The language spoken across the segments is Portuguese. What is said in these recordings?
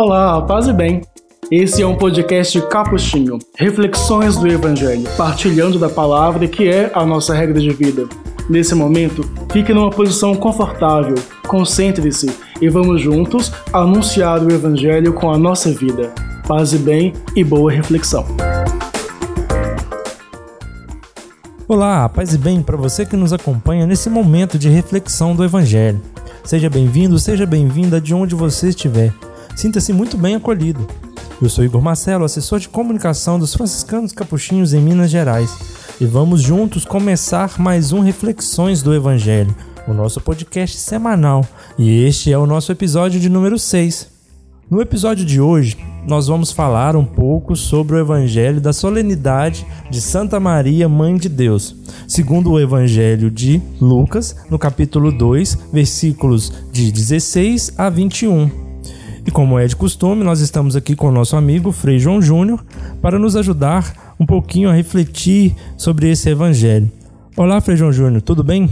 Olá, paz e bem. Esse é um podcast capuchinho, reflexões do Evangelho, partilhando da palavra que é a nossa regra de vida. Nesse momento, fique numa posição confortável, concentre-se e vamos juntos anunciar o Evangelho com a nossa vida. Paz e bem e boa reflexão. Olá, paz e bem para você que nos acompanha nesse momento de reflexão do Evangelho. Seja bem-vindo, seja bem-vinda de onde você estiver. Sinta-se muito bem acolhido. Eu sou Igor Marcelo, assessor de comunicação dos franciscanos capuchinhos em Minas Gerais, e vamos juntos começar mais um Reflexões do Evangelho, o nosso podcast semanal, e este é o nosso episódio de número 6. No episódio de hoje, nós vamos falar um pouco sobre o Evangelho da solenidade de Santa Maria, Mãe de Deus, segundo o Evangelho de Lucas, no capítulo 2, versículos de 16 a 21. E como é de costume, nós estamos aqui com o nosso amigo Frei João Júnior para nos ajudar um pouquinho a refletir sobre esse evangelho. Olá, Frei João Júnior, tudo bem?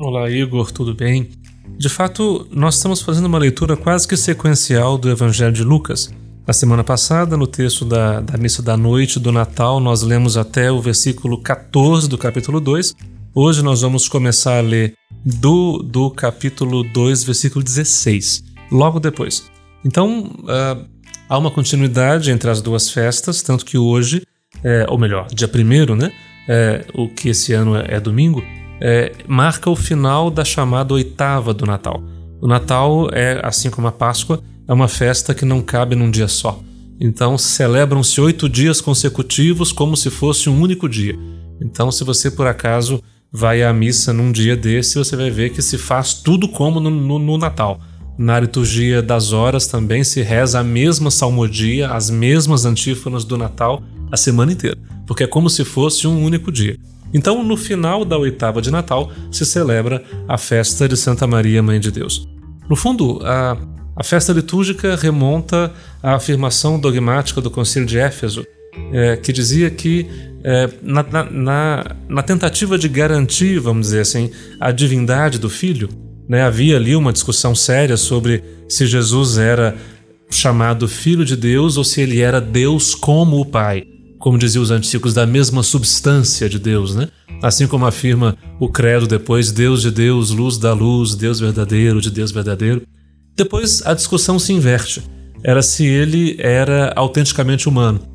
Olá, Igor, tudo bem? De fato, nós estamos fazendo uma leitura quase que sequencial do Evangelho de Lucas. Na semana passada, no texto da, da missa da noite do Natal, nós lemos até o versículo 14 do capítulo 2. Hoje nós vamos começar a ler do, do capítulo 2, versículo 16, logo depois. Então, uh, há uma continuidade entre as duas festas, tanto que hoje, é, ou melhor, dia primeiro, né? É, o que esse ano é, é domingo, é, marca o final da chamada oitava do Natal. O Natal é, assim como a Páscoa, é uma festa que não cabe num dia só. Então celebram-se oito dias consecutivos como se fosse um único dia. Então, se você por acaso vai à missa num dia desse, você vai ver que se faz tudo como no, no, no Natal. Na liturgia das horas também se reza a mesma salmodia, as mesmas antífonas do Natal a semana inteira, porque é como se fosse um único dia. Então, no final da oitava de Natal, se celebra a festa de Santa Maria, Mãe de Deus. No fundo, a, a festa litúrgica remonta à afirmação dogmática do Concílio de Éfeso, é, que dizia que, é, na, na, na tentativa de garantir, vamos dizer assim, a divindade do Filho, né? Havia ali uma discussão séria sobre se Jesus era chamado Filho de Deus ou se ele era Deus como o Pai, como diziam os antigos, da mesma substância de Deus, né? Assim como afirma o credo depois, Deus de Deus, luz da luz, Deus verdadeiro de Deus verdadeiro. Depois a discussão se inverte. Era se ele era autenticamente humano.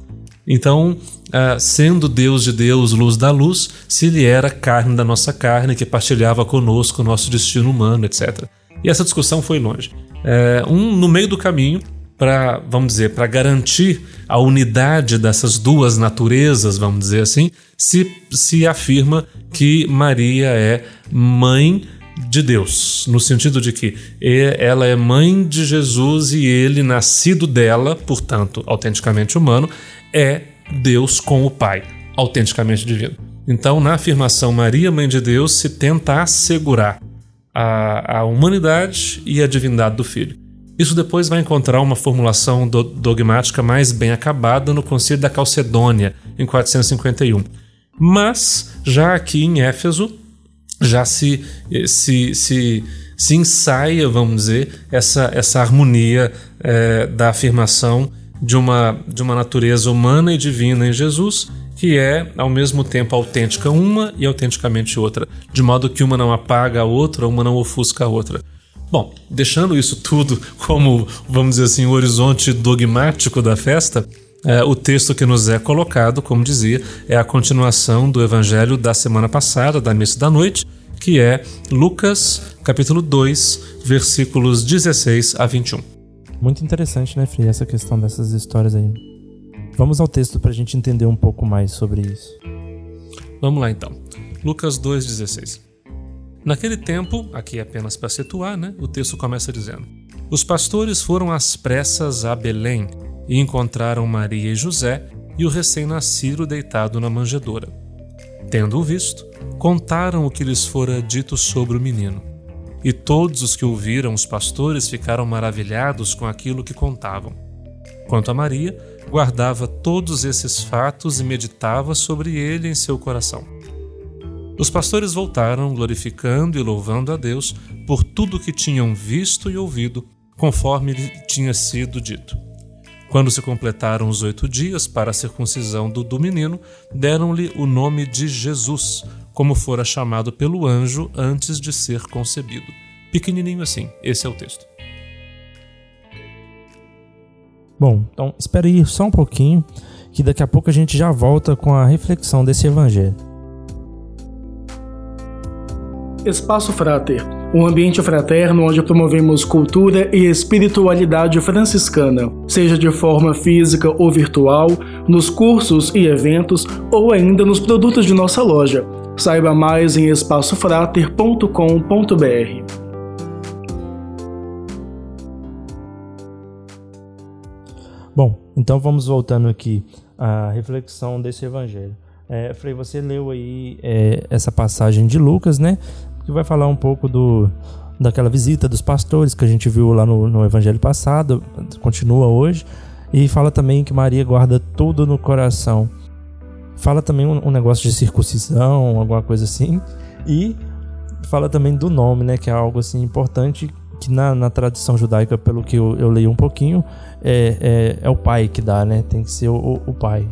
Então, uh, sendo Deus de Deus, luz da luz, se ele era carne da nossa carne, que partilhava conosco o nosso destino humano, etc. E essa discussão foi longe. É, um, no meio do caminho, para, vamos dizer, para garantir a unidade dessas duas naturezas, vamos dizer assim, se, se afirma que Maria é mãe de Deus, no sentido de que ela é mãe de Jesus e ele, nascido dela, portanto, autenticamente humano, é Deus com o Pai, autenticamente divino. Então, na afirmação Maria, Mãe de Deus, se tenta assegurar a, a humanidade e a divindade do Filho. Isso depois vai encontrar uma formulação do, dogmática mais bem acabada no Concílio da Calcedônia, em 451. Mas, já aqui em Éfeso, já se, se, se, se ensaia, vamos dizer, essa, essa harmonia é, da afirmação de uma, de uma natureza humana e divina em Jesus, que é ao mesmo tempo autêntica uma e autenticamente outra, de modo que uma não apaga a outra, uma não ofusca a outra. Bom, deixando isso tudo como, vamos dizer assim, o horizonte dogmático da festa, é, o texto que nos é colocado, como dizia, é a continuação do evangelho da semana passada, da missa da noite, que é Lucas, capítulo 2, versículos 16 a 21. Muito interessante, né, Fri, essa questão dessas histórias aí. Vamos ao texto para a gente entender um pouco mais sobre isso. Vamos lá então. Lucas 2,16. Naquele tempo, aqui é apenas para situar, né? O texto começa dizendo: Os pastores foram às pressas a Belém e encontraram Maria e José e o recém-nascido deitado na manjedoura. Tendo-o visto, contaram o que lhes fora dito sobre o menino. E todos os que ouviram os pastores ficaram maravilhados com aquilo que contavam. Quanto a Maria, guardava todos esses fatos e meditava sobre ele em seu coração. Os pastores voltaram, glorificando e louvando a Deus por tudo que tinham visto e ouvido, conforme lhe tinha sido dito. Quando se completaram os oito dias para a circuncisão do, do menino, deram-lhe o nome de Jesus, como fora chamado pelo anjo antes de ser concebido. Pequenininho assim, esse é o texto. Bom, então espere aí só um pouquinho, que daqui a pouco a gente já volta com a reflexão desse evangelho. Espaço Frater, um ambiente fraterno onde promovemos cultura e espiritualidade franciscana, seja de forma física ou virtual, nos cursos e eventos ou ainda nos produtos de nossa loja. Saiba mais em espaçofrater.com.br. Bom, então vamos voltando aqui à reflexão desse evangelho. É, Frei, você leu aí é, essa passagem de Lucas, né? que vai falar um pouco do, daquela visita dos pastores que a gente viu lá no, no evangelho passado, continua hoje, e fala também que Maria guarda tudo no coração. Fala também um, um negócio de circuncisão, alguma coisa assim, e fala também do nome, né, que é algo assim importante que na, na tradição judaica, pelo que eu, eu leio um pouquinho, é, é, é, o pai que dá, né? Tem que ser o, o pai.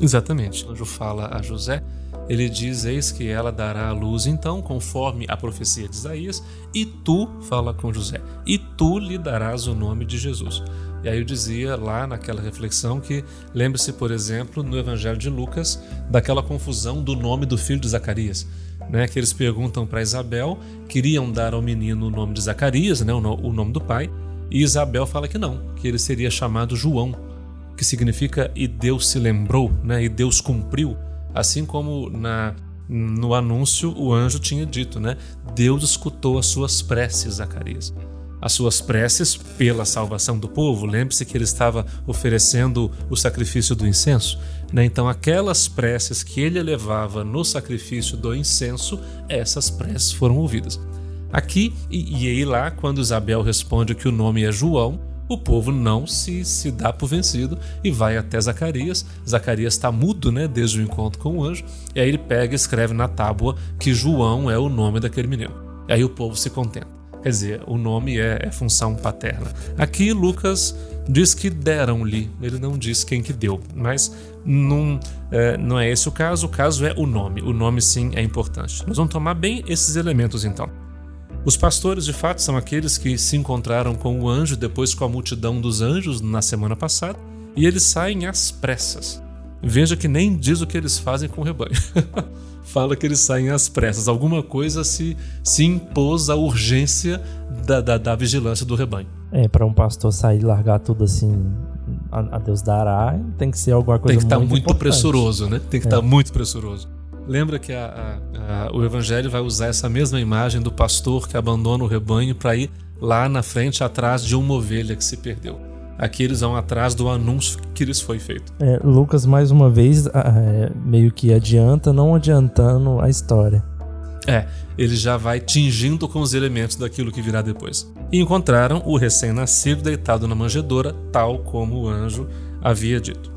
Exatamente. O anjo fala a José ele diz: Eis que ela dará a luz, então, conforme a profecia de Isaías, e tu, fala com José, e tu lhe darás o nome de Jesus. E aí eu dizia lá naquela reflexão que lembre-se, por exemplo, no Evangelho de Lucas, daquela confusão do nome do filho de Zacarias. Né, que eles perguntam para Isabel, queriam dar ao menino o nome de Zacarias, né, o nome do pai, e Isabel fala que não, que ele seria chamado João, que significa e Deus se lembrou, né, e Deus cumpriu. Assim como na no anúncio o anjo tinha dito, né? Deus escutou as suas preces, Zacarias. As suas preces pela salvação do povo. Lembre-se que ele estava oferecendo o sacrifício do incenso. Né? Então, aquelas preces que ele elevava no sacrifício do incenso, essas preces foram ouvidas. Aqui, e, e aí lá, quando Isabel responde que o nome é João, o povo não se, se dá por vencido e vai até Zacarias. Zacarias está mudo né, desde o encontro com o anjo, e aí ele pega e escreve na tábua que João é o nome daquele menino. E aí o povo se contenta. Quer dizer, o nome é, é função paterna. Aqui Lucas diz que deram-lhe, ele não diz quem que deu, mas não é, não é esse o caso, o caso é o nome. O nome sim é importante. Nós vamos tomar bem esses elementos então. Os pastores, de fato, são aqueles que se encontraram com o anjo depois com a multidão dos anjos na semana passada e eles saem às pressas. Veja que nem diz o que eles fazem com o rebanho. Fala que eles saem às pressas. Alguma coisa se, se impôs a urgência da, da, da vigilância do rebanho. É, para um pastor sair e largar tudo assim, a, a Deus dará, tem que ser alguma coisa Tem que estar tá muito, muito pressuroso, né? Tem que estar É. tá muito pressuroso. Lembra que a- a- a- o Evangelho vai usar essa mesma imagem do pastor que abandona o rebanho para ir lá na frente atrás de uma ovelha que se perdeu. Aqui eles vão atrás do anúncio que lhes foi feito. É, Lucas, mais uma vez, é, meio que adianta, não adiantando a história. É, ele já vai tingindo com os elementos daquilo que virá depois. E encontraram o recém-nascido deitado na manjedoura, tal como o anjo havia dito.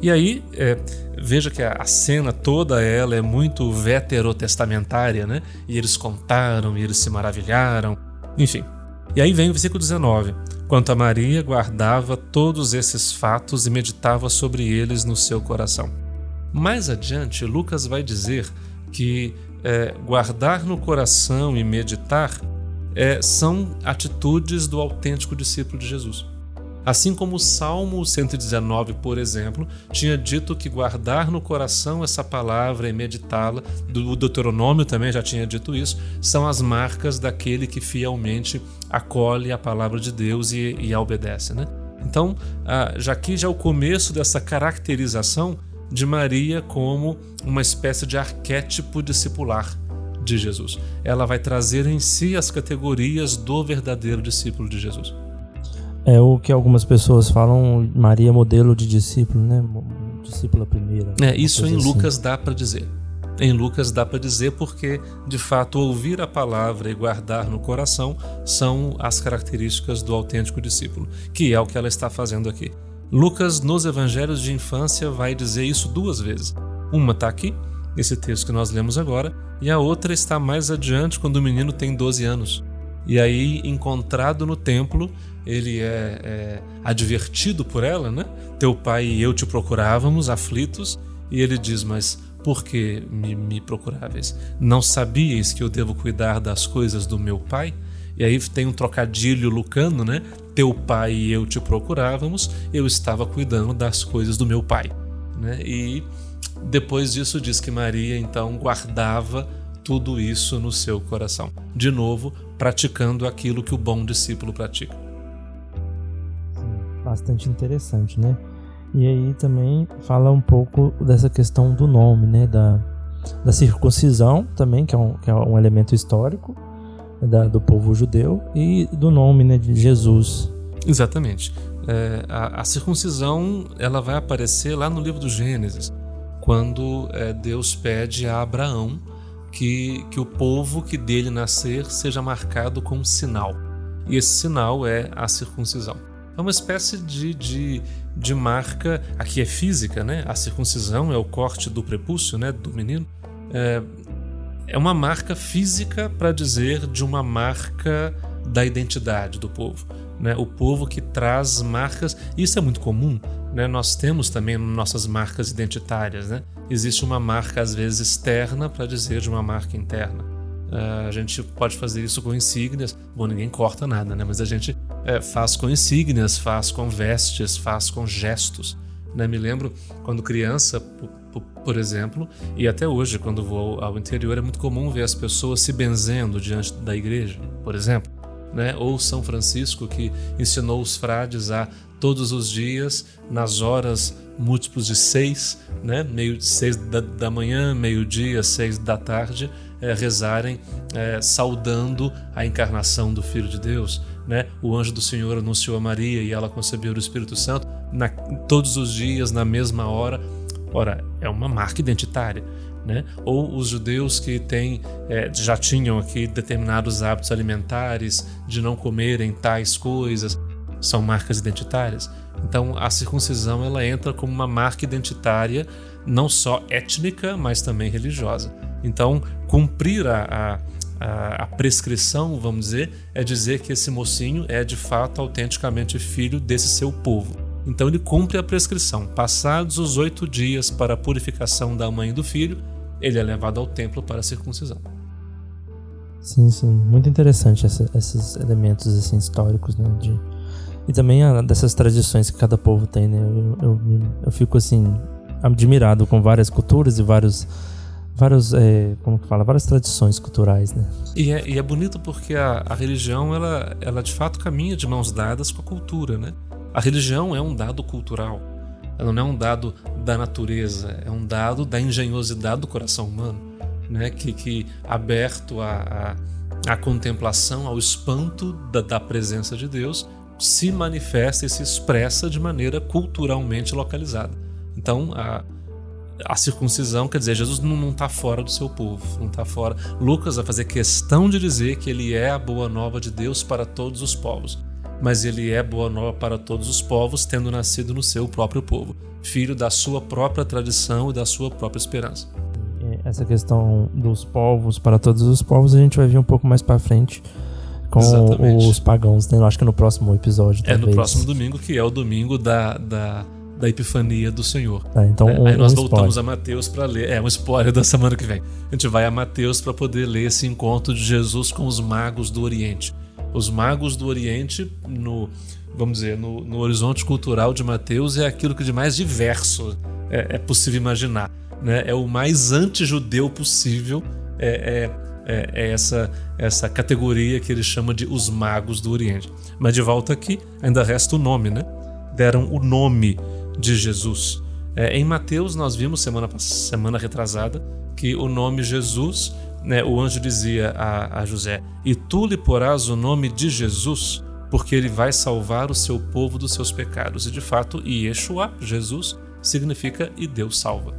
E aí, é, veja que a, a cena toda ela é muito veterotestamentária, né? E eles contaram, e eles se maravilharam, enfim. E aí vem o versículo 19. Quanto a Maria, guardava todos esses fatos e meditava sobre eles no seu coração. Mais adiante, Lucas vai dizer que é, guardar no coração e meditar é, são atitudes do autêntico discípulo de Jesus. Assim como o Salmo 119, por exemplo, tinha dito que guardar no coração essa palavra e meditá-la, do Deuteronômio também já tinha dito isso, são as marcas daquele que fielmente acolhe a palavra de Deus e, e a obedece. Né? Então, ah, já aqui já é o começo dessa caracterização de Maria como uma espécie de arquétipo discipular de Jesus. Ela vai trazer em si as categorias do verdadeiro discípulo de Jesus. É o que algumas pessoas falam, Maria modelo de discípulo, né? Discípula primeira. É, uma isso em assim. Lucas dá para dizer. Em Lucas dá para dizer porque, de fato, ouvir a palavra e guardar no coração são as características do autêntico discípulo, que é o que ela está fazendo aqui. Lucas, nos evangelhos de infância, vai dizer isso duas vezes. Uma está aqui, esse texto que nós lemos agora, e a outra está mais adiante, quando o menino tem 12 anos. E aí, encontrado no templo, ele é, é advertido por ela, né? Teu pai e eu te procurávamos aflitos, e ele diz: Mas por que me, me procuráveis? Não sabíeis que eu devo cuidar das coisas do meu pai? E aí tem um trocadilho lucano, né? Teu pai e eu te procurávamos, eu estava cuidando das coisas do meu pai. Né? E depois disso diz que Maria então guardava tudo isso no seu coração. De novo, praticando aquilo que o bom discípulo pratica. Bastante interessante, né? E aí também fala um pouco dessa questão do nome, né? Da, da circuncisão também, que é um, que é um elemento histórico da, do povo judeu, e do nome né, de Jesus. Exatamente. É, a, a, circuncisão ela vai aparecer lá no livro do Gênesis, quando é, Deus pede a Abraão que, que o povo que dele nascer seja marcado com um sinal. E esse sinal é a circuncisão. É uma espécie de, de, de marca, aqui é física, né? A circuncisão é o corte do prepúcio né, do menino. É, é uma marca física para dizer de uma marca da identidade do povo. Né? O povo que traz marcas, isso é muito comum. Né? Nós temos também nossas marcas identitárias. Né? Existe uma marca, às vezes, externa para dizer de uma marca interna. Uh, a gente pode fazer isso com insígnias. Bom, ninguém corta nada, né? mas a gente é, faz com insígnias, faz com vestes, faz com gestos. Né? Me lembro quando criança, por exemplo, e até hoje, quando vou ao interior, é muito comum ver as pessoas se benzendo diante da igreja, por exemplo. Né? Ou São Francisco, que ensinou os frades a todos os dias, nas horas múltiplos de seis, né? meio seis da, da manhã, meio-dia, seis da tarde, é, rezarem é, saudando a encarnação do Filho de Deus. Né? O anjo do Senhor anunciou a Maria e ela concebeu o Espírito Santo na, todos os dias, na mesma hora. Ora, é uma marca identitária. Né? Ou os judeus que têm, é, já tinham aqui determinados hábitos alimentares de não comerem tais coisas, são marcas identitárias. Então a circuncisão ela entra como uma marca identitária não só étnica, mas também religiosa. Então cumprir a, a, a prescrição, vamos dizer, é dizer que esse mocinho é de fato autenticamente filho desse seu povo. Então ele cumpre a prescrição. Passados os oito dias para a purificação da mãe e do filho, ele é levado ao templo para a circuncisão. Sim, sim, muito interessante essa, esses elementos assim, históricos, né? De, e também a, dessas tradições que cada povo tem, né? Eu, eu, eu fico assim admirado com várias culturas e vários vários é, como que fala várias tradições culturais né e é, e é bonito porque a, a religião ela ela de fato caminha de mãos dadas com a cultura né a religião é um dado cultural, ela não é um dado da natureza, é um dado da engenhosidade do coração humano, né? que, que aberto à, à, à contemplação, ao espanto da, da presença de Deus, se manifesta e se expressa de maneira culturalmente localizada. Então, a, a circuncisão, quer dizer, Jesus não está fora do seu povo, não está fora. Lucas vai fazer questão de dizer que ele é a boa nova de Deus para todos os povos mas ele é boa nova para todos os povos, tendo nascido no seu próprio povo, filho da sua própria tradição e da sua própria esperança. Essa questão dos povos para todos os povos a gente vai ver um pouco mais para frente com Exatamente. os pagãos, né? Acho que no próximo episódio. Talvez. É no próximo domingo, que é o domingo da, da, da Epifania do Senhor. Tá, então é, um, Aí nós um voltamos spoiler. a Mateus para ler. É um spoiler da semana que vem. A gente vai a Mateus para poder ler esse encontro de Jesus com os magos do Oriente. Os magos do Oriente, no, vamos dizer, no, no horizonte cultural de Mateus, é aquilo que de mais diverso é, é possível imaginar. Né? É o mais anti-judeu possível. É, é, é, é, essa, essa categoria que ele chama de os magos do Oriente. Mas de volta aqui, ainda resta o nome, né? Deram o nome de Jesus. É, em Mateus, nós vimos semana, semana retrasada que o nome Jesus né, o anjo dizia a, a José: E tu lhe porás o nome de Jesus, porque ele vai salvar o seu povo dos seus pecados. E de fato, Yeshua, Jesus, significa e Deus salva.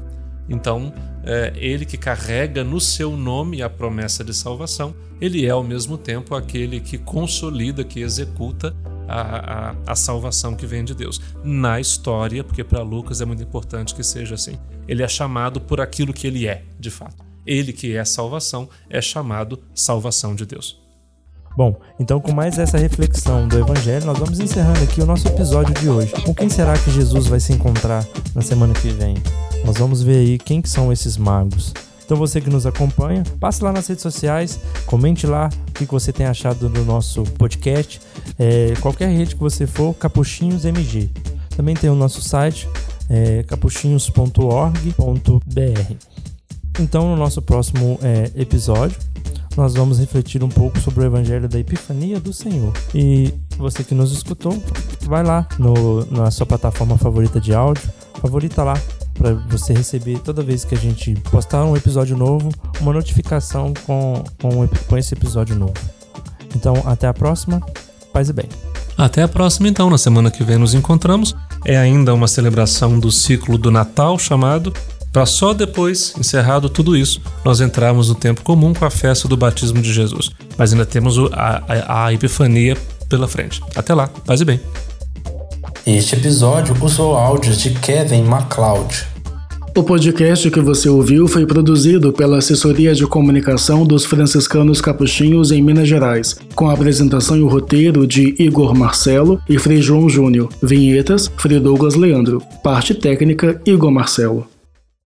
Então, é, ele que carrega no seu nome a promessa de salvação, ele é ao mesmo tempo aquele que consolida, que executa a, a, a salvação que vem de Deus. Na história, porque para Lucas é muito importante que seja assim, ele é chamado por aquilo que ele é, de fato. Ele que é salvação é chamado salvação de Deus. Bom, então com mais essa reflexão do Evangelho, nós vamos encerrando aqui o nosso episódio de hoje. Com quem será que Jesus vai se encontrar na semana que vem? Nós vamos ver aí quem que são esses magos. Então você que nos acompanha, passe lá nas redes sociais, comente lá o que você tem achado do nosso podcast. É, qualquer rede que você for, Capuchinhos MG. Também tem o nosso site, é, capuchinhos.org.br. Então, no nosso próximo é, episódio, nós vamos refletir um pouco sobre o Evangelho da Epifania do Senhor. E você que nos escutou, vai lá no, na sua plataforma favorita de áudio, favorita lá para você receber toda vez que a gente postar um episódio novo, uma notificação com, com, com esse episódio novo. Então, até a próxima. Paz e bem. Até a próxima, então. Na semana que vem nos encontramos. É ainda uma celebração do ciclo do Natal chamado para só depois, encerrado tudo isso, nós entrarmos no tempo comum com a festa do batismo de Jesus. Mas ainda temos a, a, a Epifania pela frente. Até lá, paz e bem. Este episódio usou áudios de Kevin MacLeod. O podcast que você ouviu foi produzido pela Assessoria de Comunicação dos Franciscanos Capuchinhos em Minas Gerais, com a apresentação e o roteiro de Igor Marcelo e Frei João Júnior. Vinhetas, Frei Douglas Leandro. Parte técnica, Igor Marcelo.